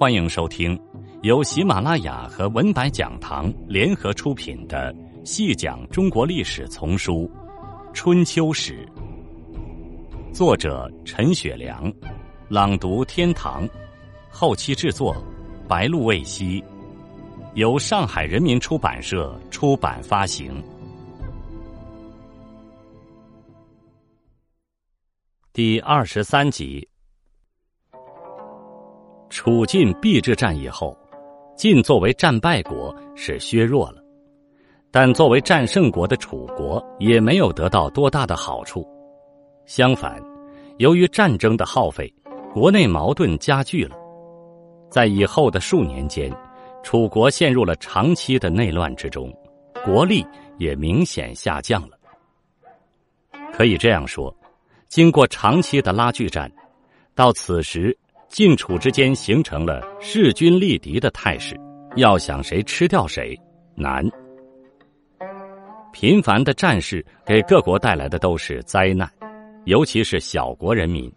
欢迎收听由喜马拉雅和文白讲堂联合出品的《细讲中国历史丛书·春秋史》，作者陈雪良，朗读天堂，后期制作白露未晞，由上海人民出版社出版发行。第二十三集。楚晋邲之战以后，晋作为战败国是削弱了，但作为战胜国的楚国也没有得到多大的好处。相反，由于战争的耗费，国内矛盾加剧了。在以后的数年间，楚国陷入了长期的内乱之中，国力也明显下降了。可以这样说，经过长期的拉锯战，到此时。晋楚之间形成了势均力敌的态势，要想谁吃掉谁难。频繁的战事给各国带来的都是灾难，尤其是小国人民。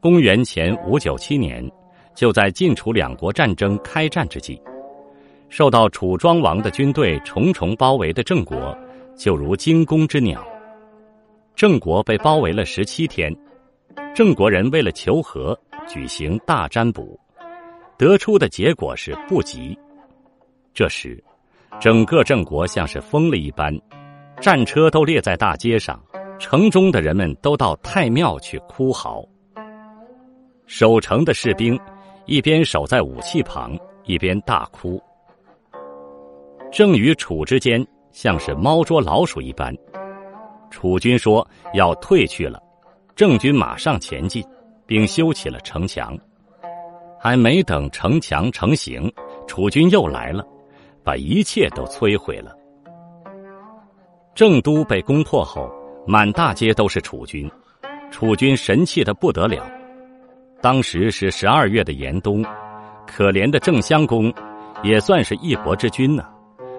公元前五九七年，就在晋楚两国战争开战之际，受到楚庄王的军队重重包围的郑国，就如惊弓之鸟。郑国被包围了十七天，郑国人为了求和。举行大占卜，得出的结果是不吉。这时，整个郑国像是疯了一般，战车都列在大街上，城中的人们都到太庙去哭嚎。守城的士兵一边守在武器旁，一边大哭。郑与楚之间像是猫捉老鼠一般，楚军说要退去了，郑军马上前进。并修起了城墙，还没等城墙成型，楚军又来了，把一切都摧毁了。郑都被攻破后，满大街都是楚军，楚军神气的不得了。当时是十二月的严冬，可怜的郑襄公也算是一国之君呢。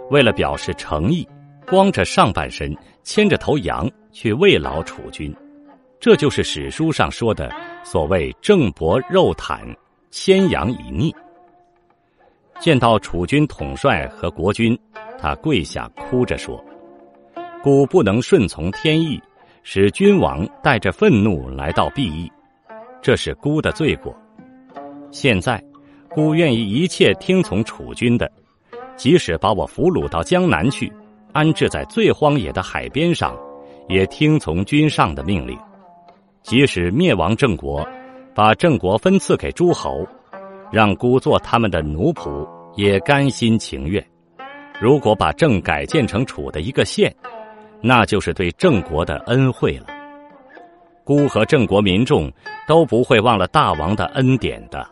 为了表示诚意，光着上半身，牵着头羊去慰劳楚军。这就是史书上说的所谓“郑伯肉袒，牵羊以逆”。见到楚军统帅和国君，他跪下哭着说：“孤不能顺从天意，使君王带着愤怒来到敝邑，这是孤的罪过。现在，孤愿意一切听从楚军的，即使把我俘虏到江南去，安置在最荒野的海边上，也听从君上的命令。”即使灭亡郑国，把郑国分赐给诸侯，让孤做他们的奴仆，也甘心情愿。如果把郑改建成楚的一个县，那就是对郑国的恩惠了。孤和郑国民众都不会忘了大王的恩典的。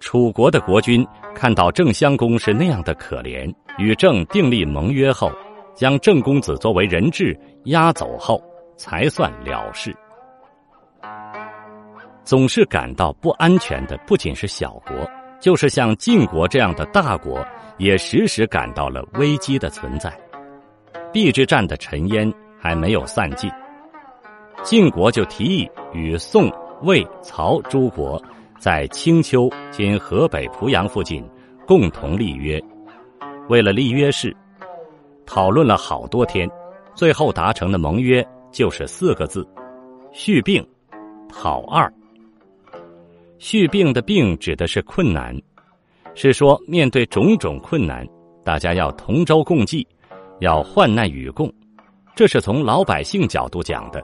楚国的国君看到郑襄公是那样的可怜，与郑订立盟约后，将郑公子作为人质押走后。才算了事。总是感到不安全的，不仅是小国，就是像晋国这样的大国，也时时感到了危机的存在。邲之战的尘烟还没有散尽，晋国就提议与宋、魏、曹诸国在青丘（今河北濮阳附近）共同立约。为了立约事，讨论了好多天，最后达成的盟约。就是四个字：续病，讨二。续病的病指的是困难，是说面对种种困难，大家要同舟共济，要患难与共。这是从老百姓角度讲的。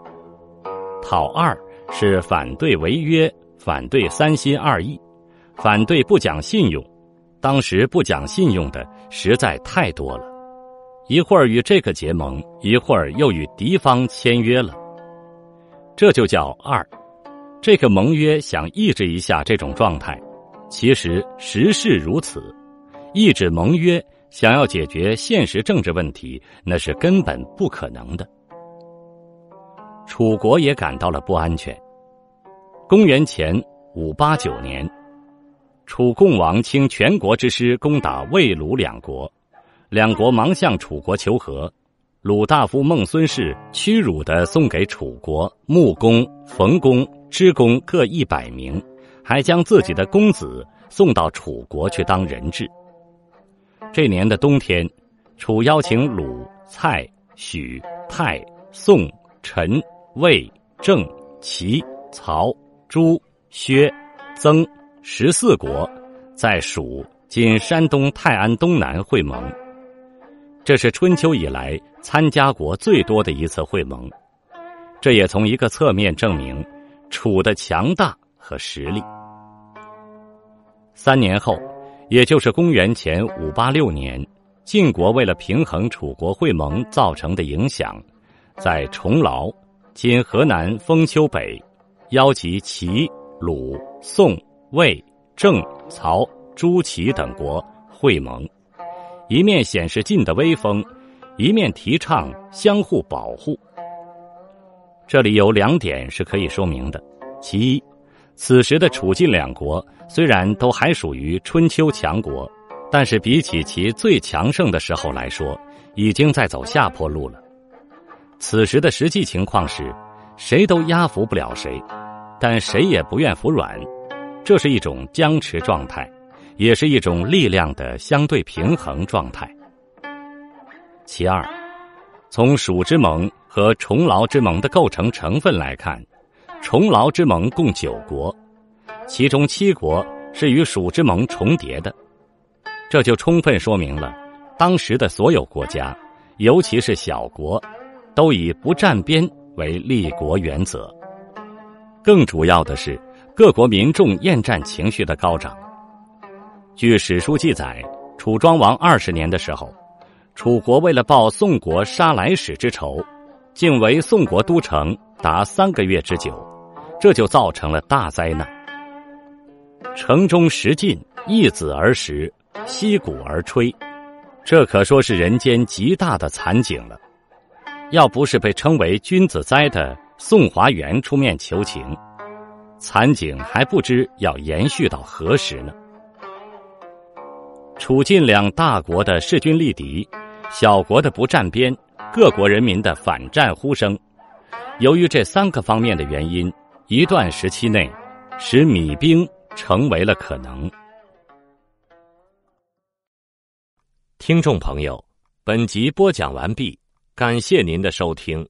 讨二是反对违约，反对三心二意，反对不讲信用。当时不讲信用的实在太多了。一会儿与这个结盟，一会儿又与敌方签约了，这就叫二。这个盟约想抑制一下这种状态，其实实事如此。抑制盟约，想要解决现实政治问题，那是根本不可能的。楚国也感到了不安全。公元前五八九年，楚共王倾全国之师攻打魏鲁两国。两国忙向楚国求和，鲁大夫孟孙氏屈辱的送给楚国木工、冯工、织工各一百名，还将自己的公子送到楚国去当人质。这年的冬天，楚邀请鲁、蔡、许、泰、宋、陈、魏、郑、齐、曹、朱、薛、曾十四国，在蜀（今山东泰安东南）会盟。这是春秋以来参加国最多的一次会盟，这也从一个侧面证明楚的强大和实力。三年后，也就是公元前五八六年，晋国为了平衡楚国会盟造成的影响，在重劳（今河南封丘北）邀集齐、鲁、宋、魏、郑、曹、朱、齐等国会盟。一面显示晋的威风，一面提倡相互保护。这里有两点是可以说明的：其一，此时的楚晋两国虽然都还属于春秋强国，但是比起其最强盛的时候来说，已经在走下坡路了。此时的实际情况是，谁都压服不了谁，但谁也不愿服软，这是一种僵持状态。也是一种力量的相对平衡状态。其二，从蜀之盟和重劳之盟的构成成分来看，重劳之盟共九国，其中七国是与蜀之盟重叠的，这就充分说明了当时的所有国家，尤其是小国，都以不站边为立国原则。更主要的是，各国民众厌战情绪的高涨。据史书记载，楚庄王二十年的时候，楚国为了报宋国杀来使之仇，竟围宋国都城达三个月之久，这就造成了大灾难。城中食尽，一子而食，息鼓而吹，这可说是人间极大的惨景了。要不是被称为君子哉的宋华元出面求情，惨景还不知要延续到何时呢。楚晋两大国的势均力敌，小国的不站边，各国人民的反战呼声，由于这三个方面的原因，一段时期内，使米兵成为了可能。听众朋友，本集播讲完毕，感谢您的收听。